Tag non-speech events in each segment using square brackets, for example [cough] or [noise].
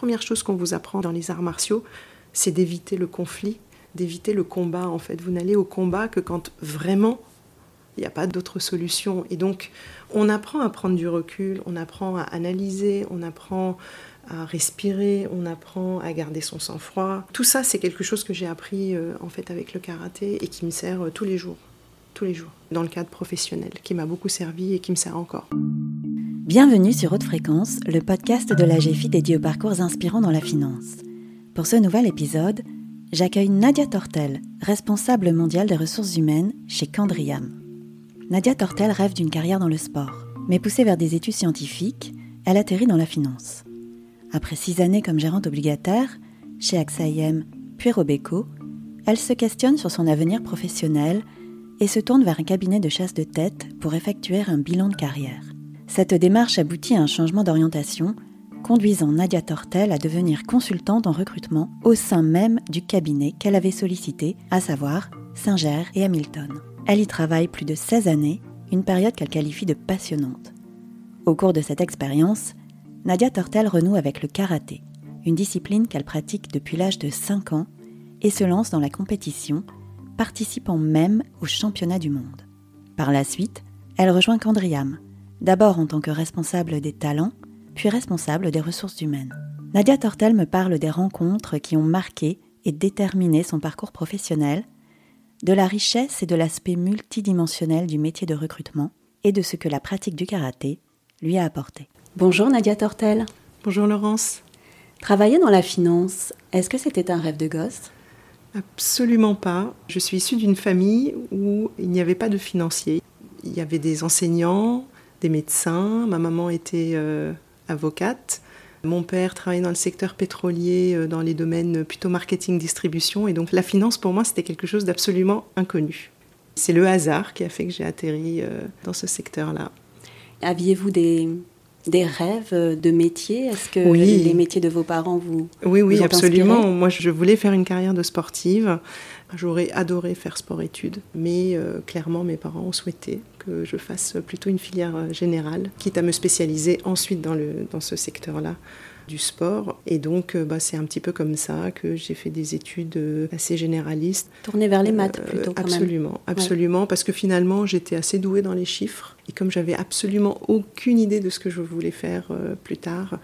premières choses qu'on vous apprend dans les arts martiaux, c'est d'éviter le conflit, d'éviter le combat. En fait, vous n'allez au combat que quand vraiment il n'y a pas d'autre solution. Et donc, on apprend à prendre du recul, on apprend à analyser, on apprend à respirer, on apprend à garder son sang-froid. Tout ça, c'est quelque chose que j'ai appris euh, en fait avec le karaté et qui me sert euh, tous les jours, tous les jours, dans le cadre professionnel, qui m'a beaucoup servi et qui me sert encore. Bienvenue sur Haute Fréquence, le podcast de la GFI dédié aux parcours inspirants dans la finance. Pour ce nouvel épisode, j'accueille Nadia Tortel, responsable mondiale des ressources humaines chez Candriam. Nadia Tortel rêve d'une carrière dans le sport, mais poussée vers des études scientifiques, elle atterrit dans la finance. Après six années comme gérante obligataire, chez AXA IM puis Robeco, elle se questionne sur son avenir professionnel et se tourne vers un cabinet de chasse de tête pour effectuer un bilan de carrière. Cette démarche aboutit à un changement d'orientation, conduisant Nadia Tortel à devenir consultante en recrutement au sein même du cabinet qu'elle avait sollicité, à savoir Singer et Hamilton. Elle y travaille plus de 16 années, une période qu'elle qualifie de passionnante. Au cours de cette expérience, Nadia Tortel renoue avec le karaté, une discipline qu'elle pratique depuis l'âge de 5 ans et se lance dans la compétition, participant même au championnat du monde. Par la suite, elle rejoint Candriam, d'abord en tant que responsable des talents, puis responsable des ressources humaines. Nadia Tortel me parle des rencontres qui ont marqué et déterminé son parcours professionnel, de la richesse et de l'aspect multidimensionnel du métier de recrutement et de ce que la pratique du karaté lui a apporté. Bonjour Nadia Tortel. Bonjour Laurence. Travailler dans la finance, est-ce que c'était un rêve de gosse? Absolument pas. Je suis issue d'une famille où il n'y avait pas de financiers. Il y avait des enseignants, des médecins. Ma maman était euh, avocate. Mon père travaillait dans le secteur pétrolier, euh, dans les domaines plutôt marketing-distribution. Et donc la finance, pour moi, c'était quelque chose d'absolument inconnu. C'est le hasard qui a fait que j'ai atterri euh, dans ce secteur-là. Aviez-vous des, des rêves de métier? Est-ce que les métiers de vos parents vous Oui, oui, vous absolument. Moi, je voulais faire une carrière de sportive. J'aurais adoré faire sport-études, mais euh, clairement, mes parents ont souhaité que je fasse plutôt une filière euh, générale, quitte à me spécialiser ensuite dans, le, dans ce secteur-là du sport. Et donc, euh, bah, c'est un petit peu comme ça que j'ai fait des études assez généralistes. Tournées vers les maths plutôt, quand Absolument, même. absolument, parce que finalement, j'étais assez douée dans les chiffres. Et comme j'avais absolument aucune idée de ce que je voulais faire plus tard,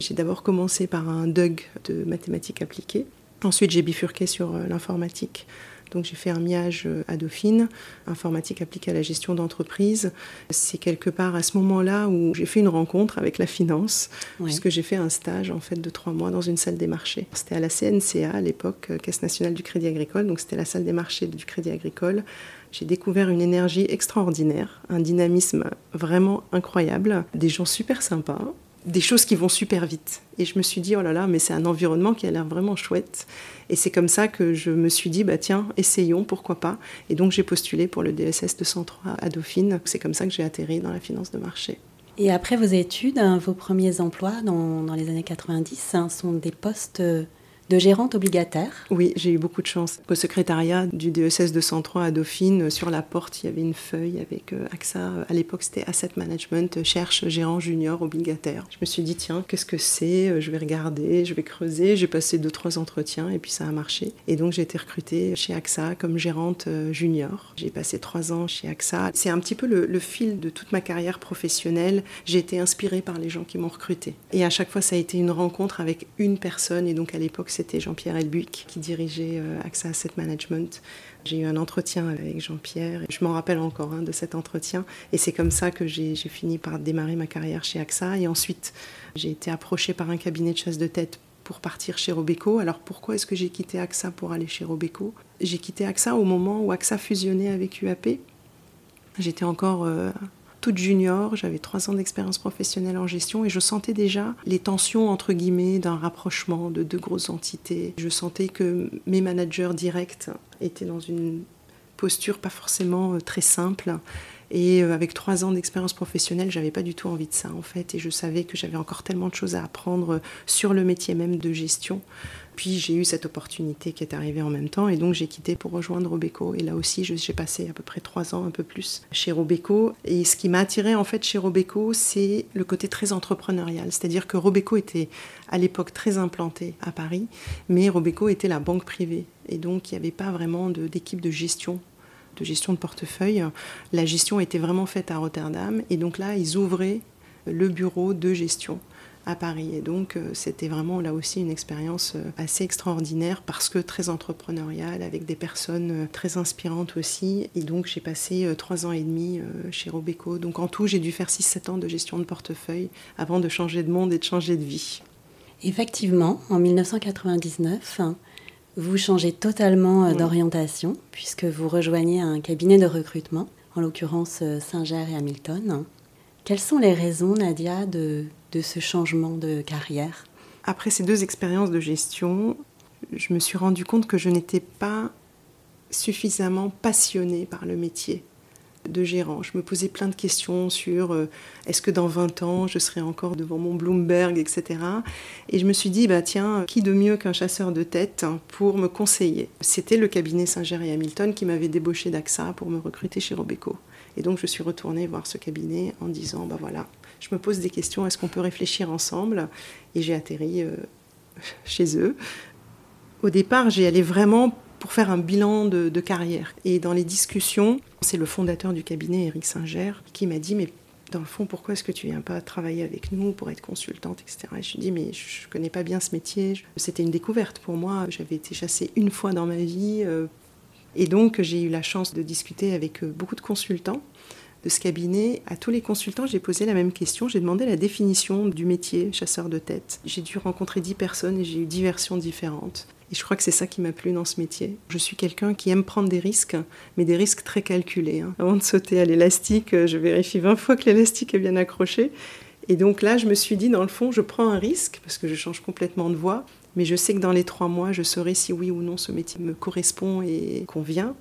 j'ai d'abord commencé par un DUG de mathématiques appliquées. Ensuite, j'ai bifurqué sur euh, l'informatique. Donc j'ai fait un miage euh, à Dauphine, informatique appliquée à la gestion d'entreprise. C'est quelque part à ce moment-là où j'ai fait une rencontre avec la finance, puisque j'ai fait un stage en fait de trois mois dans une salle des marchés. C'était à la CNCA à l'époque, euh, Caisse nationale du Crédit Agricole, donc c'était la salle des marchés du Crédit Agricole. J'ai découvert une énergie extraordinaire, un dynamisme vraiment incroyable, des gens super sympas, des choses qui vont super vite. Et je me suis dit, oh là là, mais c'est un environnement qui a l'air vraiment chouette. Et c'est comme ça que je me suis dit, bah tiens, essayons, pourquoi pas. Et donc j'ai postulé pour le DSS 203 à Dauphine. C'est comme ça que j'ai atterri dans la finance de marché. Et après vos études, hein, vos premiers emplois dans, dans les années 90 hein, sont des postes euh, de gérante obligataire. Oui, j'ai eu beaucoup de chance. Au secrétariat du DSS 203 à Dauphine, sur la porte, il y avait une feuille avec euh, AXA. À l'époque, c'était Asset Management, cherche gérant junior obligataire. Je me suis dit, tiens, qu'est-ce que c'est euh, Je vais regarder, je vais creuser. J'ai passé deux, trois entretiens et puis ça a marché. Et donc, j'ai été recrutée chez AXA comme gérante euh, junior. J'ai passé trois ans chez AXA. C'est un petit peu le, le fil de toute ma carrière professionnelle. J'ai été inspirée par les gens qui m'ont recrutée. Et à chaque fois, ça a été une rencontre avec une personne. Et donc, à l'époque, c'était Jean-Pierre Elbuic qui dirigeait euh, AXA Asset Management. J'ai eu un entretien avec Jean-Pierre et je m'en rappelle encore hein, de cet entretien. Et c'est comme ça que j'ai fini par démarrer ma carrière chez AXA. Et ensuite, j'ai été approchée par un cabinet de chasse de tête pour partir chez Robeco. Alors pourquoi est-ce que j'ai quitté AXA pour aller chez Robeco? J'ai quitté AXA au moment où AXA fusionnait avec UAP. J'étais encore euh, junior, j'avais trois ans d'expérience professionnelle en gestion et je sentais déjà les tensions entre guillemets d'un rapprochement de deux grosses entités. Je sentais que mes managers directs étaient dans une posture pas forcément euh, très simple. Et euh, avec trois ans d'expérience professionnelle, j'avais pas du tout envie de ça en fait. Et je savais que j'avais encore tellement de choses à apprendre sur le métier même de gestion Puis j'ai eu cette opportunité qui est arrivée en même temps et donc j'ai quitté pour rejoindre Robeco. Et là aussi, j'ai passé à peu près trois ans, un peu plus, chez Robeco. Et ce qui m'a attiré en fait chez Robeco, c'est le côté très entrepreneurial. C'est-à-dire que Robeco était à l'époque très implanté à Paris, mais Robeco était la banque privée. Et donc il n'y avait pas vraiment d'équipe de, de gestion de gestion de portefeuille. La gestion était vraiment faite à Rotterdam et donc là, ils ouvraient le bureau de gestion à Paris. Et donc, euh, c'était vraiment là aussi une expérience euh, assez extraordinaire parce que très entrepreneuriale, avec des personnes euh, très inspirantes aussi. Et donc, j'ai passé trois ans et demi chez Robeco. Donc, en tout, j'ai dû faire 6-7 ans de gestion de portefeuille avant de changer de monde et de changer de vie. Effectivement, en 1999, vous changez totalement d'orientation puisque vous rejoignez un cabinet de recrutement, en l'occurrence Singer et Hamilton. Quelles sont les raisons, Nadia, de, de ce changement de carrière? Après ces deux expériences de gestion, je me suis rendu compte que je n'étais pas suffisamment passionnée par le métier de gérant. Je me posais plein de questions sur euh, est-ce que dans 20 ans je serai encore devant mon Bloomberg, etc. Et je me suis dit, bah tiens, qui de mieux qu'un chasseur de tête pour me conseiller? C'était le cabinet Singer et Hamilton qui m'avait débauché d'AXA pour me recruter chez Robeco. Et donc je suis retournée voir ce cabinet en disant, bah voilà, je me pose des questions, est-ce qu'on peut réfléchir ensemble? Et j'ai atterri euh, [laughs] chez eux. Au départ, j'y allais vraiment pour faire un bilan de, carrière. Et dans les discussions, c'est le fondateur du cabinet, Eric Singer, qui m'a dit, mais dans le fond, pourquoi est-ce que tu viens pas travailler avec nous pour être consultante, etc. Et je lui dit, mais je connais pas bien ce métier. C'était une découverte pour moi. J'avais été chassée une fois dans ma vie. Euh, et donc, j'ai eu la chance de discuter avec euh, beaucoup de consultants de ce cabinet, à tous les consultants, j'ai posé la même question. J'ai demandé la définition du métier chasseur de tête. J'ai dû rencontrer dix personnes et j'ai eu dix versions différentes. Et je crois que c'est ça qui m'a plu dans ce métier. Je suis quelqu'un qui aime prendre des risques, mais des risques très calculés. Hein. Avant de sauter à l'élastique, euh, je vérifie 20 fois que l'élastique est bien accroché. Et donc là, je me suis dit, dans le fond, je prends un risque parce que je change complètement de voie. Mais je sais que dans les trois mois, je saurai si oui ou non ce métier me correspond et convient.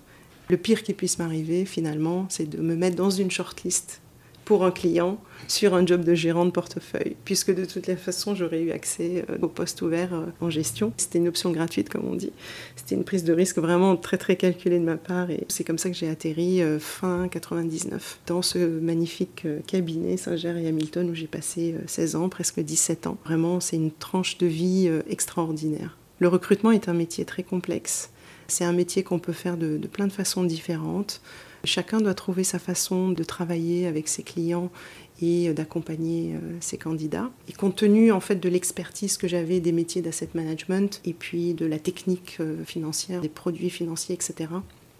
Le pire qui puisse m'arriver, finalement, c'est de me mettre dans une shortlist pour un client sur un job de gérant de portefeuille, puisque de toutes les façons, j'aurais eu accès euh, au poste ouvert euh, en gestion. C'était une option gratuite, comme on dit. C'était une prise de risque vraiment très très calculée de ma part, et c'est comme ça que j'ai atterri euh, fin 99 dans ce magnifique cabinet Singer et Hamilton où j'ai passé 16 ans, presque 17 ans. Vraiment, c'est une tranche de vie extraordinaire. Le recrutement est un métier très complexe c'est un métier qu'on peut faire de, plein de façons différentes. Chacun doit trouver sa façon de travailler avec ses clients et d'accompagner euh, ses candidats. Et compte tenu en fait de l'expertise que j'avais des métiers d'asset management et puis de la technique euh, financière, des produits financiers, etc.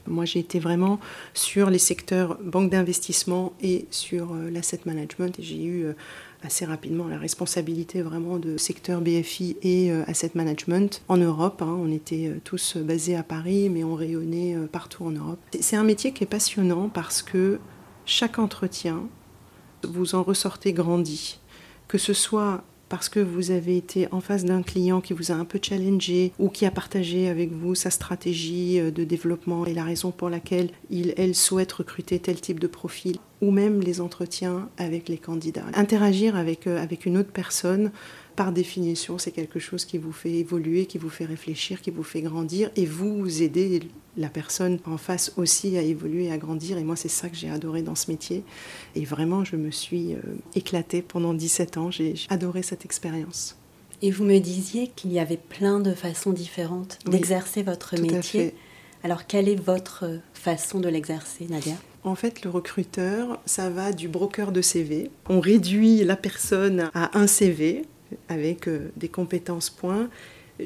Moi, j'ai été vraiment sur les secteurs banque d'investissement et sur euh, l'asset management. J'ai eu assez rapidement la responsabilité vraiment de secteur BFI et euh, asset management en Europe. Hein. On était euh, tous basés à Paris, mais on rayonnait euh, partout en Europe. C'est un métier qui est passionnant parce que chaque entretien, vous en ressortez grandi. Que ce soit parce que vous avez été en face d'un client qui vous a un peu challengé ou qui a partagé avec vous sa stratégie de développement et la raison pour laquelle il, elle souhaite recruter tel type de profil ou même les entretiens avec les candidats. Interagir avec, euh, avec une autre personne, par définition, c'est quelque chose qui vous fait évoluer, qui vous fait réfléchir, qui vous fait grandir, et vous, aidez la personne en face aussi à évoluer, à grandir. Et moi, c'est ça que j'ai adoré dans ce métier. Et vraiment, je me suis euh, éclatée pendant 17 ans. J'ai adoré cette expérience. Et vous me disiez qu'il y avait plein de façons différentes d'exercer votre métier. Alors, quelle est votre façon de l'exercer, Nadia? En fait, le recruteur, ça va du broker de CV. On réduit la personne à un CV avec euh, des compétences points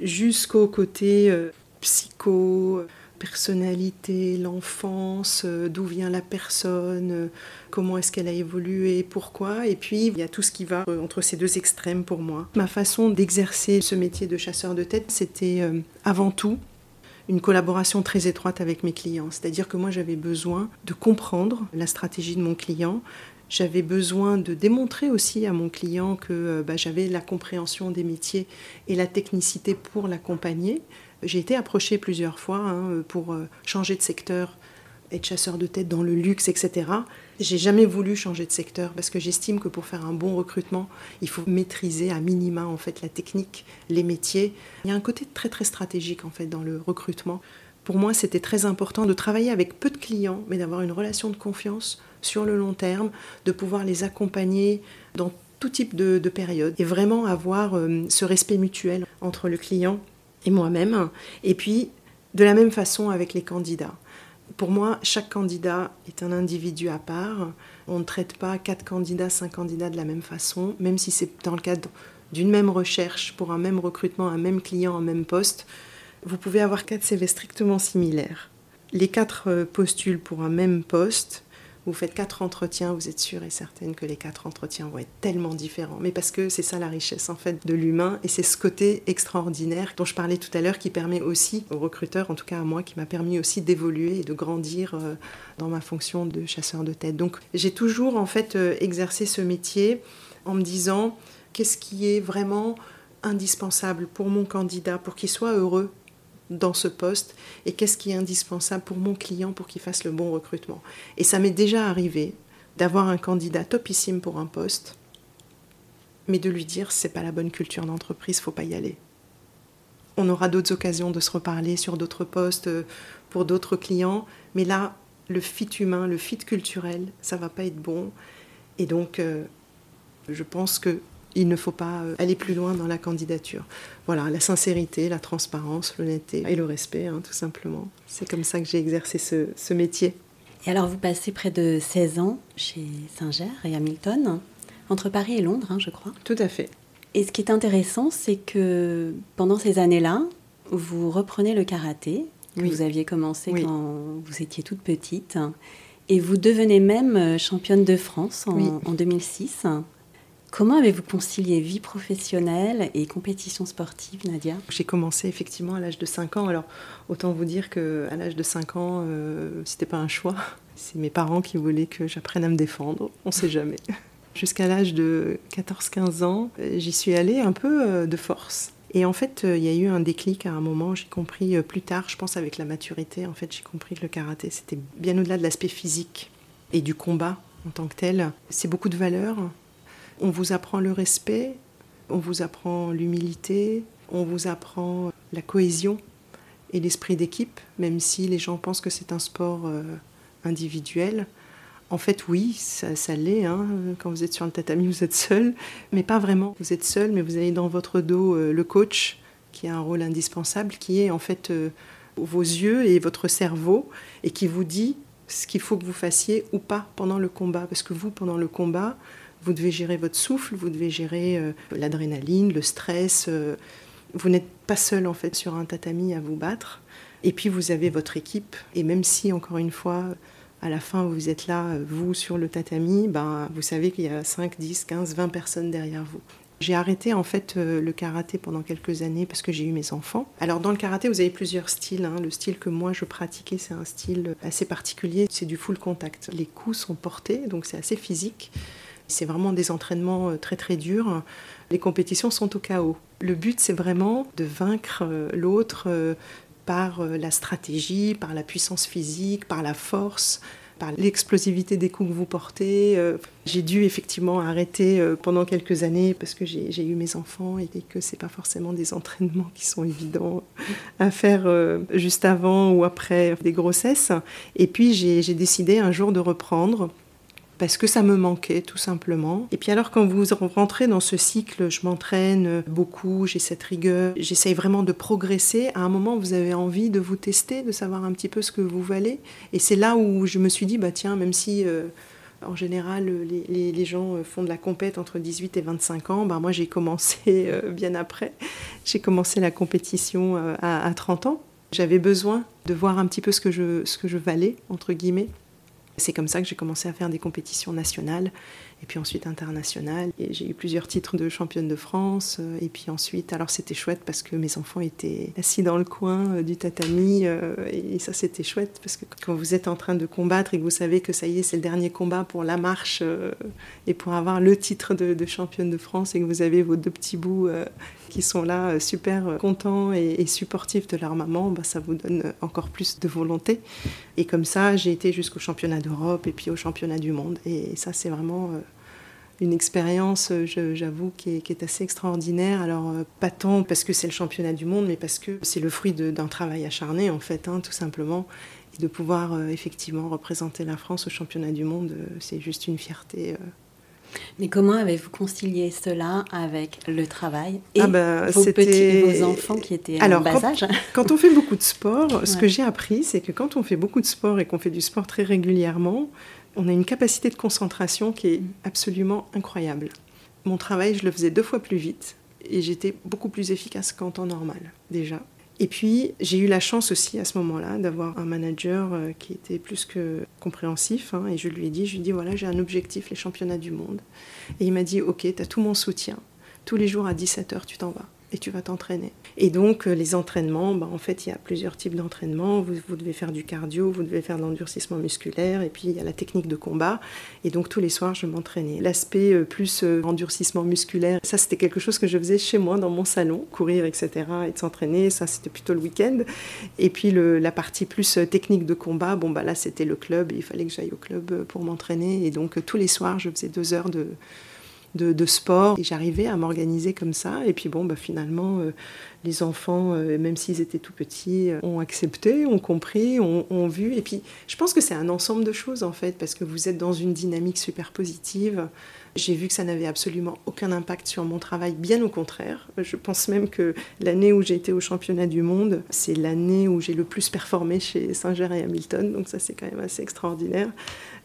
jusqu'au côté euh, psycho, personnalité, l'enfance, euh, d'où vient la personne, comment est-ce qu'elle a évolué, pourquoi. Et puis, il y a tout ce qui va entre ces deux extrêmes pour moi. Ma façon d'exercer ce métier de chasseur de tête, c'était avant tout une collaboration très étroite avec mes clients. C'est-à-dire que moi, j'avais besoin de comprendre la stratégie de mon client. J'avais besoin de démontrer aussi à mon client que euh, bah, j'avais la compréhension des métiers et la technicité pour l'accompagner. J'ai été approchée plusieurs fois hein, pour euh, changer de secteur être chasseur de tête dans le luxe, etc. J'ai jamais voulu changer de secteur parce que j'estime que pour faire un bon recrutement, il faut maîtriser à minima en fait la technique, les métiers. Il y a un côté très très stratégique en fait dans le recrutement. Pour moi, c'était très important de travailler avec peu de clients, mais d'avoir une relation de confiance sur le long terme, de pouvoir les accompagner dans tout type de, période et vraiment avoir euh, ce respect mutuel entre le client et moi-même. Et puis, de la même façon avec les candidats. Pour moi, chaque candidat est un individu à part. On ne traite pas quatre candidats, cinq candidats de la même façon, même si c'est dans le cadre d'une même recherche pour un même recrutement, un même client, un même poste. Vous pouvez avoir quatre CV strictement similaires. Les quatre euh, postulent pour un même poste, vous faites quatre entretiens, vous êtes sûre et certaine que les quatre entretiens vont être tellement différents. Mais parce que c'est ça la richesse en fait de l'humain et c'est ce côté extraordinaire dont je parlais tout à l'heure qui permet aussi aux recruteurs, en tout cas à moi, qui m'a permis aussi d'évoluer et de grandir euh, dans ma fonction de chasseur de tête. Donc j'ai toujours en fait euh, exercé ce métier en me disant qu'est-ce qui est vraiment indispensable pour mon candidat pour qu'il soit heureux dans ce poste et qu'est-ce qui est indispensable pour mon client pour qu'il fasse le bon recrutement. Et ça m'est déjà arrivé d'avoir un candidat topissime pour un poste, mais de lui dire c'est pas la bonne culture d'entreprise, faut pas y aller. On aura d'autres occasions de se reparler sur d'autres postes euh, pour d'autres clients, mais là le fit humain, le fit culturel, ça va pas être bon. Et donc euh, je pense que il ne faut pas euh, aller plus loin dans la candidature. Voilà, la sincérité, la transparence, l'honnêteté et le respect, hein, tout simplement. C'est comme ça que j'ai exercé ce, métier. Et alors, vous passez près de 16 ans chez Singer et Hamilton, entre Paris et Londres, hein, je crois. Tout à fait. Et ce qui est intéressant, c'est que pendant ces années-là, vous reprenez le karaté, que vous aviez commencé quand vous étiez toute petite, et vous devenez même euh, championne de France en, en 2006. Comment avez-vous concilié vie professionnelle et compétition sportive, Nadia? J'ai commencé effectivement à l'âge de 5 ans. Alors, autant vous dire qu'à l'âge de 5 ans, euh, c'était pas un choix. C'est mes parents qui voulaient que j'apprenne à me défendre. On ne sait jamais. [laughs] Jusqu'à l'âge de 14-15 ans, j'y suis allée un peu euh, de force. Et en fait, euh, il y a eu un déclic à un moment. J'ai compris euh, plus tard, je pense avec la maturité, en fait, j'ai compris que le karaté, c'était bien au-delà de l'aspect physique et du combat en tant que tel. C'est beaucoup de valeurs, on vous apprend le respect, on vous apprend l'humilité, on vous apprend la cohésion et l'esprit d'équipe, même si les gens pensent que c'est un sport euh, individuel. En fait, oui, ça, l'est. Hein. Quand vous êtes sur le tatami, vous êtes seul, mais pas vraiment. Vous êtes seul, mais vous avez dans votre dos euh, le coach, qui a un rôle indispensable, qui est en fait euh, vos yeux et votre cerveau, et qui vous dit ce qu'il faut que vous fassiez ou pas pendant le combat. Parce que vous, pendant le combat, vous devez gérer votre souffle, vous devez gérer euh, l'adrénaline, le stress. Euh, vous n'êtes pas seul en fait sur un tatami à vous battre. Et puis vous avez votre équipe. Et même si, encore une fois, à la fin vous êtes là, vous sur le tatami, ben, vous savez qu'il y a 5, 10, 15, 20 personnes derrière vous. J'ai arrêté en fait euh, le karaté pendant quelques années parce que j'ai eu mes enfants. Alors dans le karaté, vous avez plusieurs styles. Hein. Le style que moi je pratiquais, c'est un style assez particulier. C'est du full contact. Les coups sont portés, donc c'est assez physique. C'est vraiment des entraînements euh, très très durs. Les compétitions sont au chaos. Le but, c'est vraiment de vaincre euh, l'autre euh, par la stratégie, par la puissance physique, par la force, par l'explosivité des coups que vous portez. J'ai dû effectivement arrêter pendant quelques années parce que j'ai eu mes enfants et que c'est pas forcément des [laughs] entraînements qui sont évidents à faire juste avant ou après des grossesses. Et puis j'ai décidé un jour de reprendre parce que ça me manquait tout simplement. Et puis alors quand vous rentrez dans ce cycle, je m'entraîne beaucoup, j'ai cette rigueur, j'essaye vraiment de progresser, à un moment vous avez envie de vous tester, de savoir un petit peu ce que vous valez. Et c'est là où je me suis dit, bah tiens, même si... Euh, en général, les, gens font de la compète entre 18 et 25 ans. Bah, moi, j'ai commencé euh, bien après. J'ai commencé la compétition euh, à, à 30 ans. J'avais besoin de voir un petit peu ce que je, ce que je valais, entre guillemets. C'est comme ça que j'ai commencé à faire des compétitions nationales. et puis ensuite international. Et j'ai eu plusieurs titres de championne de France. Euh, et puis ensuite, alors c'était chouette parce que mes enfants étaient assis dans le coin euh, du tatami. Euh, et ça, c'était chouette parce que quand vous êtes en train de combattre et que vous savez que ça y est, c'est le dernier combat pour la marche et pour avoir le titre de, championne de France et que vous avez vos deux petits bouts qui sont là super contents et, supportifs de leur maman, bah, ça vous donne encore plus de volonté. Et comme ça, j'ai été jusqu'au championnat et puis au championnat du monde. Et ça, c'est vraiment une expérience, euh, j'avoue, qui, est, assez extraordinaire. Alors, euh, pas tant parce que c'est le championnat du monde, mais parce que c'est le fruit d'un travail acharné, en fait, hein, tout simplement. Et de pouvoir euh, effectivement représenter la France au championnat du monde, c'est juste une fierté. Mais comment avez-vous concilié cela avec le travail et ah bah, vos petits et vos enfants qui étaient en bas âge [laughs] Quand on fait beaucoup de sport, ce que j'ai appris, c'est que quand on fait beaucoup de sport et qu'on fait du sport très régulièrement, on a une capacité de concentration qui est absolument incroyable. Mon travail, je le faisais deux fois plus vite et j'étais beaucoup plus efficace qu'en temps normal, déjà. Et puis, j'ai eu la chance aussi à ce moment-là d'avoir un manager euh, qui était plus que compréhensif. Hein, et je lui ai dit, je lui ai voilà, j'ai un objectif, les championnats du monde. Et il m'a dit, ok, tu as tout mon soutien. Tous les jours à 17h, tu t'en vas et tu vas t'entraîner. Et donc, euh, les entraînements, bah, en fait, il y a plusieurs types d'entraînements. Vous, vous, devez faire du cardio, vous devez faire de l'endurcissement musculaire, et puis il y a la technique de combat. Et donc, tous les soirs, je m'entraînais. L'aspect euh, plus euh, endurcissement musculaire, ça, c'était quelque chose que je faisais chez moi, dans mon salon, courir, etc., et de s'entraîner. Ça, c'était plutôt le week-end. Et puis, le, la partie plus technique de combat, bon, bah là, c'était le club. il fallait que j'aille au club pour m'entraîner. Et donc, tous les soirs, je faisais deux heures de de, sport. Et j'arrivais à m'organiser comme ça. Et puis bon, bah, finalement, euh, les enfants, euh, même s'ils étaient tout petits, euh, ont accepté, ont compris, ont, vu. Et puis je pense que c'est un ensemble de choses en fait, parce que vous êtes dans une dynamique super positive. J'ai vu que ça n'avait absolument aucun impact sur mon travail, bien au contraire. Je pense même que l'année où j'ai été au championnat du monde, c'est l'année où j'ai le plus performé chez Singer et Hamilton, donc ça c'est quand même assez extraordinaire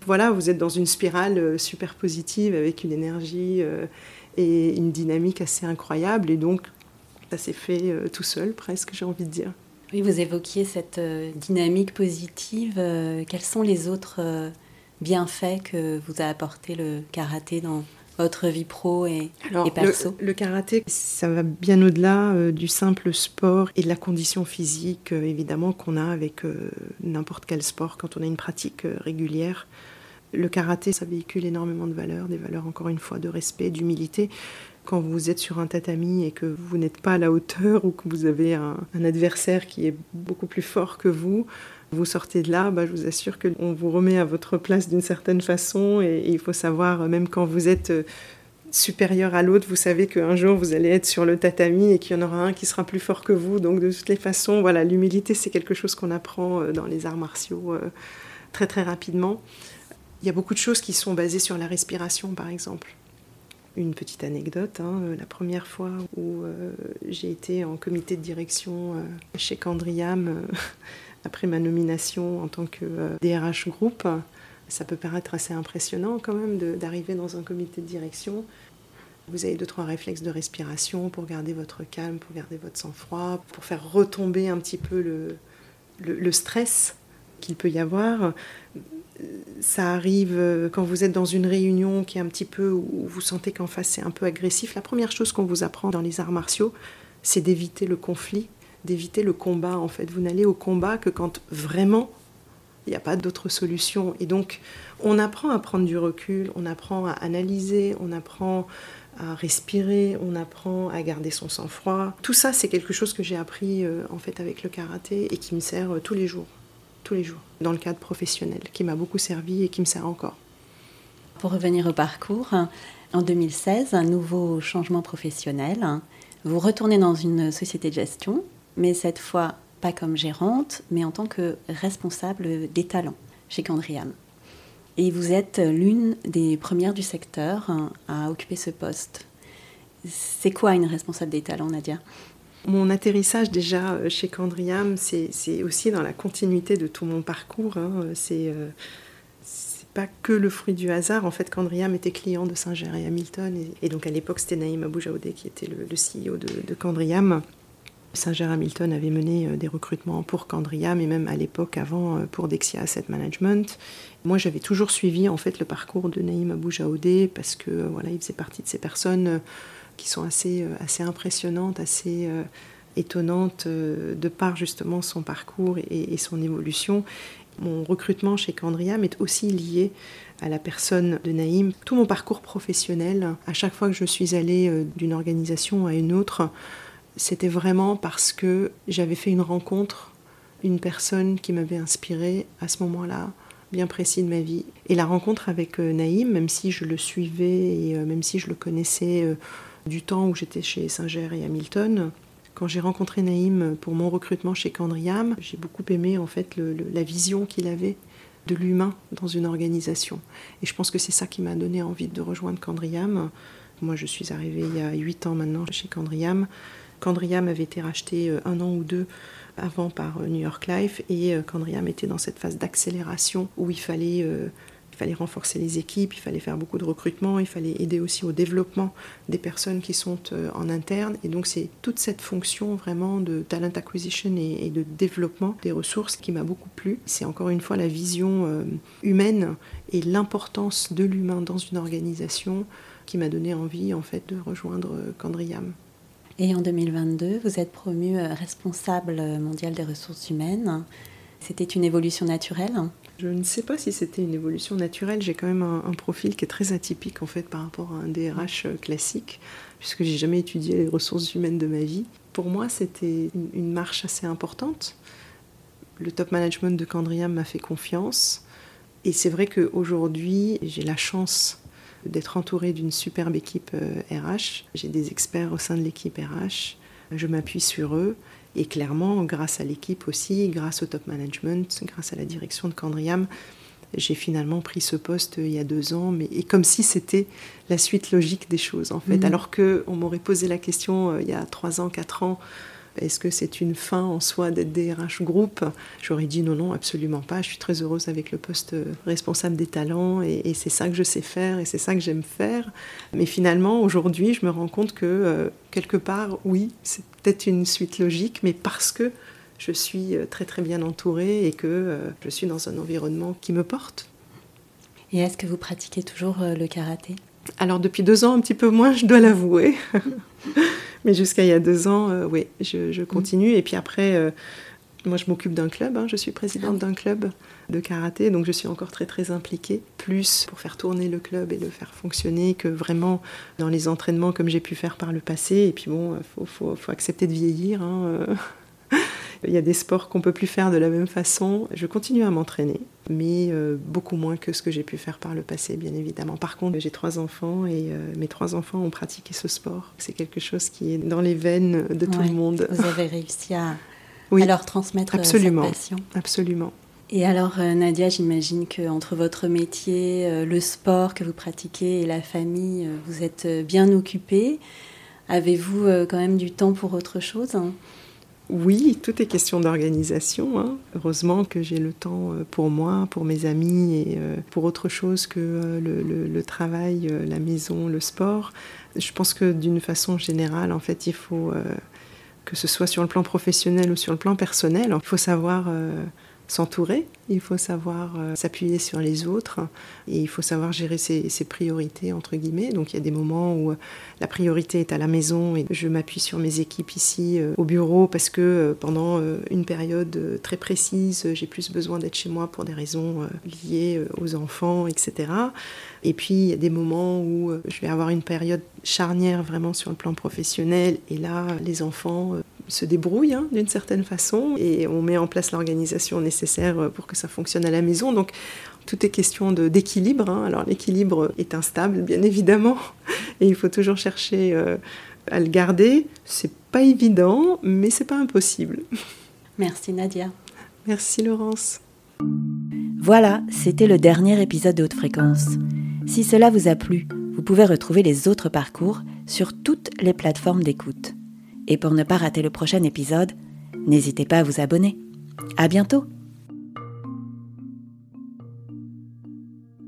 voilà, vous êtes dans une spirale euh, super positive avec une énergie euh, et une dynamique assez incroyable. Et donc, ça s'est fait euh, tout seul, presque, j'ai envie de dire. Oui, vous évoquiez cette dynamique positive. Quels sont les autres bienfaits que vous a apporté le karaté dans votre vie pro et, perso? le, karaté, ça va bien au-delà du simple sport et de la condition physique, évidemment, qu'on a avec n'importe quel sport quand on a une pratique régulière. Le karaté, ça véhicule énormément de valeurs, des valeurs encore une fois de respect, d'humilité. Quand vous êtes sur un tatami et que vous n'êtes pas à la hauteur ou que vous avez un, adversaire qui est beaucoup plus fort que vous, vous sortez de là, bah, je vous assure qu'on vous remet à votre place d'une certaine façon et, il faut savoir, même quand vous êtes euh, supérieur à l'autre, vous savez qu'un jour vous allez être sur le tatami et qu'il y en aura un qui sera plus fort que vous. Donc de toutes les façons, voilà, l'humilité c'est quelque chose qu'on apprend euh, dans les arts martiaux euh, très très rapidement. Il y a beaucoup de choses qui sont basées sur la respiration, par exemple. Une petite anecdote, hein, euh, la première fois où euh, j'ai été en comité de direction euh, chez Candriam, [laughs] après ma nomination en tant que DRH groupe, ça peut paraître assez impressionnant quand même d'arriver dans un comité de direction. Vous avez deux, trois réflexes de respiration pour garder votre calme, pour garder votre sang-froid, pour faire retomber un petit peu le, le stress qu'il peut y avoir ça arrive euh, quand vous êtes dans une réunion qui est un petit peu où vous sentez qu'en face c'est un peu agressif. La première chose qu'on vous apprend dans les arts martiaux, c'est d'éviter le conflit, d'éviter le combat. En fait, vous n'allez au combat que quand vraiment il n'y a pas d'autre solution. Et donc, on apprend à prendre du recul, on apprend à analyser, on apprend à respirer, on apprend à garder son sang-froid. Tout ça, c'est quelque chose que j'ai appris euh, en fait avec le karaté et qui me sert euh, tous les jours tous les jours, dans le cadre professionnel, qui m'a beaucoup servi et qui me sert encore. Pour revenir au parcours, en 2016, un nouveau changement professionnel. Vous retournez dans une société de gestion, mais cette fois pas comme gérante, mais en tant que responsable des talents chez Candriam. Et vous êtes l'une des premières du secteur à occuper ce poste. C'est quoi une responsable des talents, Nadia? Mon atterrissage déjà euh, chez Candriam, c'est aussi dans la continuité de tout mon parcours. Hein. C'est euh, pas que le fruit du hasard. En fait, Candriam était client de Singer et Hamilton. Et, donc à l'époque, c'était Naïm Aboujaoudé qui était le, CEO de, de, Candriam. Singer Hamilton avait mené des recrutements pour Candria, mais même à l'époque avant pour Dexia Asset Management. Moi, j'avais toujours suivi en fait le parcours de Naïm Abou Jaoudé parce que voilà, il faisait partie de ces personnes qui sont assez, assez impressionnantes, assez étonnantes de par justement son parcours et, et son évolution. Mon recrutement chez Candriam est aussi lié à la personne de Naïm. Tout mon parcours professionnel, à chaque fois que je suis allée euh, d'une organisation à une autre, c'était vraiment parce que j'avais fait une rencontre, une personne qui m'avait inspirée à ce moment-là, bien précis de ma vie. Et la rencontre avec euh, Naïm, même si je le suivais et euh, même si je le connaissais du temps où j'étais chez Singer et Hamilton, quand j'ai rencontré Naïm pour mon recrutement chez Candriam, j'ai beaucoup aimé en fait la vision qu'il avait de l'humain dans une organisation. Et je pense que c'est ça qui m'a donné envie de rejoindre Candriam. Moi, je suis arrivée il y a huit ans maintenant chez Candriam. Candriam avait été racheté euh, un an ou deux avant par euh, New York Life et euh, Candriam était dans cette phase d'accélération où il fallait il fallait renforcer les équipes, il fallait faire beaucoup de recrutement, il fallait aider aussi au développement des personnes qui sont euh, en interne. Et donc c'est toute cette fonction vraiment de talent acquisition et, de développement des ressources qui m'a beaucoup plu. C'est encore une fois la vision euh, humaine et l'importance de l'humain dans une organisation qui m'a donné envie en fait de rejoindre euh, Candriam. Et en 2022, vous êtes promu responsable mondial des ressources humaines. C'était une évolution naturelle? Je ne sais pas si c'était une évolution naturelle. J'ai quand même un, profil qui est très atypique en fait par rapport à un DRH euh, classique, puisque j'ai jamais étudié les ressources humaines de ma vie. Pour moi, c'était une, marche assez importante. Le top management de Candriam m'a fait confiance. Et c'est vrai qu'aujourd'hui, j'ai la chance d'être entourée d'une superbe équipe RH. Euh, j'ai des experts au sein de l'équipe RH. Je m'appuie sur eux. Et clairement, grâce à l'équipe aussi, grâce au top management, grâce à la direction de Candriam, j'ai finalement pris ce poste il y a deux ans, mais et comme si c'était la suite logique des choses en fait. Mhm. Alors que on m'aurait posé la question euh, il y a trois ans, quatre ans, est-ce que c'est une fin en soi d'être DRH groupe? J'aurais dit non, non, absolument pas. Je suis très heureuse avec le poste responsable des talents et, c'est ça que je sais faire et c'est ça que j'aime faire. Mais finalement, aujourd'hui, je me rends compte que euh, quelque part, oui, c'est peut-être une suite logique, mais parce que je suis euh, très très bien entourée et que euh, je suis dans un environnement qui me porte. Et est-ce que vous pratiquez toujours le karaté? Alors depuis deux ans, un petit peu moins, je dois l'avouer. [laughs] Mais jusqu'à il y a deux ans, euh, oui, je, continue. Et puis après, euh, moi, je m'occupe d'un club. Hein. je suis présidente d'un club de karaté, donc je suis encore très très impliquée, plus pour faire tourner le club et le faire fonctionner que vraiment dans les entraînements comme j'ai pu faire par le passé. Et puis bon, il faut, faut, accepter de vieillir. Hein, euh. [laughs] Il y a des sports qu'on peut plus faire de la même façon. Je continue à m'entraîner, mais euh, beaucoup moins que ce que j'ai pu faire par le passé, bien évidemment. Par contre, j'ai trois enfants et euh, mes trois enfants ont pratiqué ce sport. C'est quelque chose qui est dans les veines de tout le monde. Vous avez réussi à, [laughs] leur transmettre euh, absolument, cette passion. Absolument. Et alors, Nadia, j'imagine qu'entre votre métier, le sport que vous pratiquez et la famille, vous êtes bien occupée. Avez-vous quand même du temps pour autre chose oui, tout est question d'organisation. Hein. Heureusement que j'ai le temps euh, pour moi, pour mes amis et euh, pour autre chose que euh, le, travail, la maison, le sport. Je pense que d'une façon générale, en fait, il faut, que ce soit sur le plan professionnel ou sur le plan personnel, il faut savoir s'entourer, il faut savoir euh, s'appuyer sur les autres et il faut savoir gérer ses, priorités, entre guillemets. Donc il y a des moments où euh, la priorité est à la maison et je m'appuie sur mes équipes ici euh, au bureau parce que pendant une période très précise, j'ai plus besoin d'être chez moi pour des raisons liées aux enfants, etc. Et puis il y a des moments où je vais avoir une période charnière vraiment sur le plan professionnel et là, les enfants se débrouille hein, d'une certaine façon et on met en place l'organisation nécessaire pour que ça fonctionne à la maison. Donc tout est question d'équilibre. Hein. Alors l'équilibre est instable, bien [laughs] évidemment, et il faut toujours chercher euh, à le garder. C'est pas évident, mais c'est pas impossible. [laughs] Merci Nadia. Merci Laurence. Voilà, c'était le dernier épisode de Haute Fréquence. Si cela vous a plu, vous pouvez retrouver les autres parcours sur toutes les plateformes d'écoute. Et pour ne pas rater le prochain épisode, n'hésitez pas à vous abonner. À bientôt!